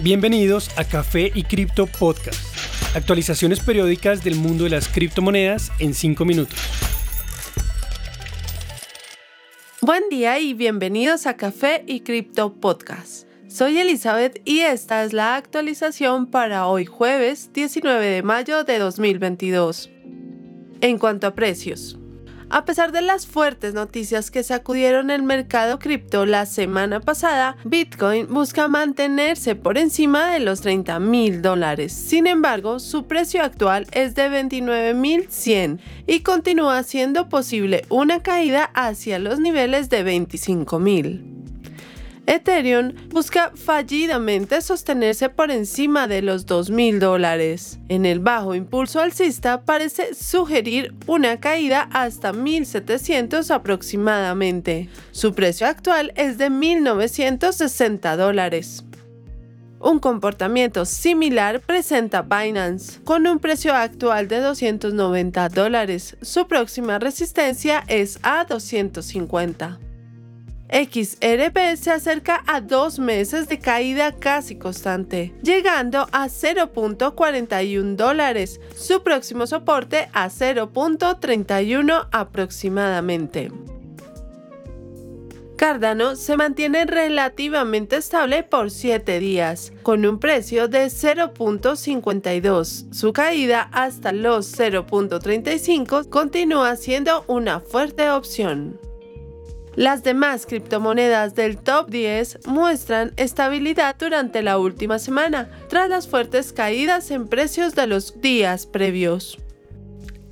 Bienvenidos a Café y Cripto Podcast. Actualizaciones periódicas del mundo de las criptomonedas en 5 minutos. Buen día y bienvenidos a Café y Cripto Podcast. Soy Elizabeth y esta es la actualización para hoy jueves 19 de mayo de 2022. En cuanto a precios, a pesar de las fuertes noticias que sacudieron el mercado cripto la semana pasada, Bitcoin busca mantenerse por encima de los 30 mil dólares. Sin embargo, su precio actual es de 29 mil 100 y continúa siendo posible una caída hacia los niveles de 25 mil. Ethereum busca fallidamente sostenerse por encima de los 2.000 dólares. En el bajo impulso alcista parece sugerir una caída hasta 1.700 aproximadamente. Su precio actual es de 1.960 dólares. Un comportamiento similar presenta Binance, con un precio actual de 290 dólares. Su próxima resistencia es a 250. XRP se acerca a dos meses de caída casi constante, llegando a 0.41 dólares, su próximo soporte a 0.31 aproximadamente. Cardano se mantiene relativamente estable por 7 días, con un precio de 0.52. Su caída hasta los 0.35 continúa siendo una fuerte opción. Las demás criptomonedas del top 10 muestran estabilidad durante la última semana, tras las fuertes caídas en precios de los días previos.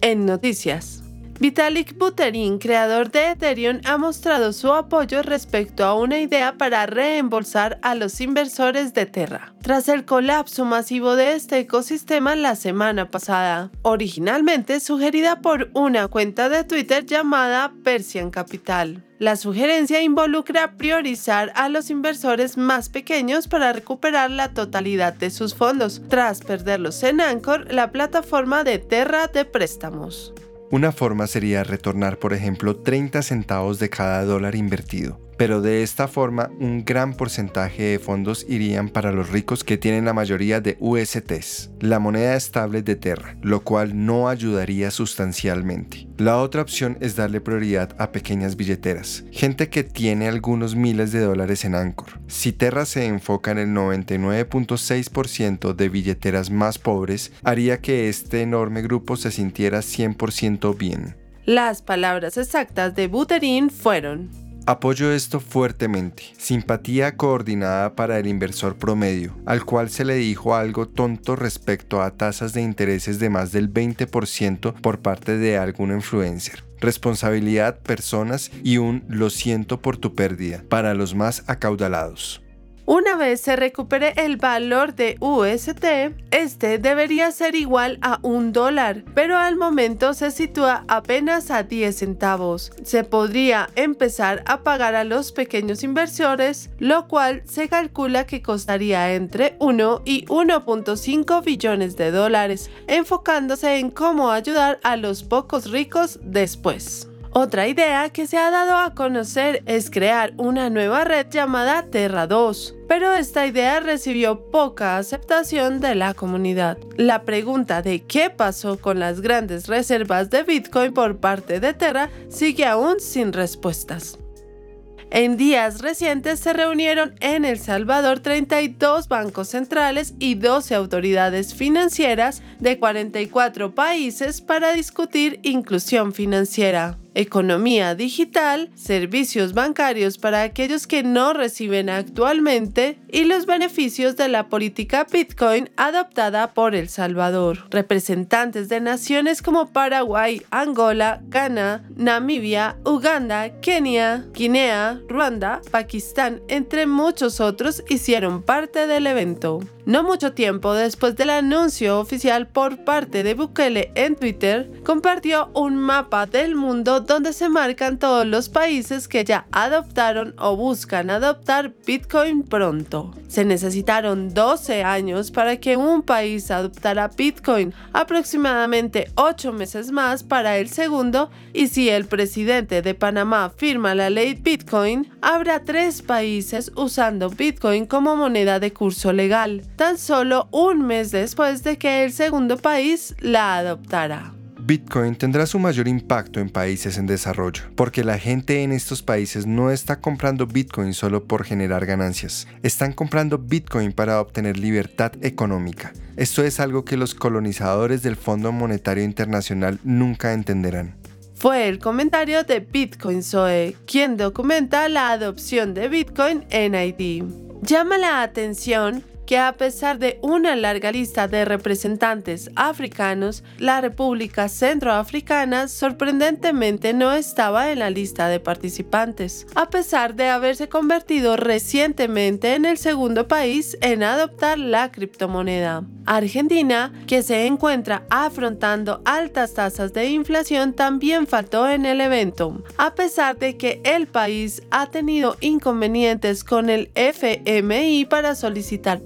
En noticias. Vitalik Buterin, creador de Ethereum, ha mostrado su apoyo respecto a una idea para reembolsar a los inversores de Terra, tras el colapso masivo de este ecosistema la semana pasada, originalmente sugerida por una cuenta de Twitter llamada Persian Capital. La sugerencia involucra priorizar a los inversores más pequeños para recuperar la totalidad de sus fondos, tras perderlos en Anchor, la plataforma de Terra de préstamos. Una forma sería retornar, por ejemplo, 30 centavos de cada dólar invertido pero de esta forma un gran porcentaje de fondos irían para los ricos que tienen la mayoría de USTs, la moneda estable de Terra, lo cual no ayudaría sustancialmente. La otra opción es darle prioridad a pequeñas billeteras, gente que tiene algunos miles de dólares en Anchor. Si Terra se enfoca en el 99.6% de billeteras más pobres, haría que este enorme grupo se sintiera 100% bien. Las palabras exactas de Buterin fueron Apoyo esto fuertemente. Simpatía coordinada para el inversor promedio, al cual se le dijo algo tonto respecto a tasas de intereses de más del 20% por parte de algún influencer. Responsabilidad, personas y un lo siento por tu pérdida para los más acaudalados. Una vez se recupere el valor de UST, este debería ser igual a un dólar, pero al momento se sitúa apenas a 10 centavos. Se podría empezar a pagar a los pequeños inversores, lo cual se calcula que costaría entre 1 y 1.5 billones de dólares, enfocándose en cómo ayudar a los pocos ricos después. Otra idea que se ha dado a conocer es crear una nueva red llamada Terra 2, pero esta idea recibió poca aceptación de la comunidad. La pregunta de qué pasó con las grandes reservas de Bitcoin por parte de Terra sigue aún sin respuestas. En días recientes se reunieron en El Salvador 32 bancos centrales y 12 autoridades financieras de 44 países para discutir inclusión financiera economía digital, servicios bancarios para aquellos que no reciben actualmente y los beneficios de la política Bitcoin adoptada por El Salvador. Representantes de naciones como Paraguay, Angola, Ghana, Namibia, Uganda, Kenia, Guinea, Ruanda, Pakistán, entre muchos otros, hicieron parte del evento. No mucho tiempo después del anuncio oficial por parte de Bukele en Twitter, compartió un mapa del mundo donde se marcan todos los países que ya adoptaron o buscan adoptar Bitcoin pronto. Se necesitaron 12 años para que un país adoptara Bitcoin, aproximadamente 8 meses más para el segundo, y si el presidente de Panamá firma la ley Bitcoin, habrá tres países usando Bitcoin como moneda de curso legal, tan solo un mes después de que el segundo país la adoptara. Bitcoin tendrá su mayor impacto en países en desarrollo, porque la gente en estos países no está comprando Bitcoin solo por generar ganancias, están comprando Bitcoin para obtener libertad económica. Esto es algo que los colonizadores del Fondo Monetario Internacional nunca entenderán. Fue el comentario de Bitcoin Zoe, quien documenta la adopción de Bitcoin en Haití. Llama la atención que a pesar de una larga lista de representantes africanos, la República Centroafricana sorprendentemente no estaba en la lista de participantes, a pesar de haberse convertido recientemente en el segundo país en adoptar la criptomoneda. Argentina, que se encuentra afrontando altas tasas de inflación, también faltó en el evento, a pesar de que el país ha tenido inconvenientes con el FMI para solicitar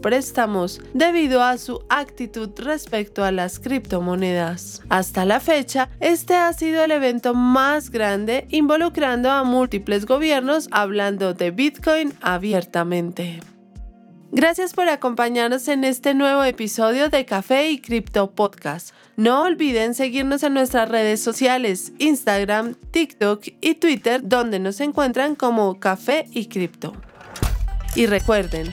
debido a su actitud respecto a las criptomonedas. Hasta la fecha, este ha sido el evento más grande involucrando a múltiples gobiernos hablando de Bitcoin abiertamente. Gracias por acompañarnos en este nuevo episodio de Café y Cripto Podcast. No olviden seguirnos en nuestras redes sociales, Instagram, TikTok y Twitter, donde nos encuentran como Café y Cripto. Y recuerden,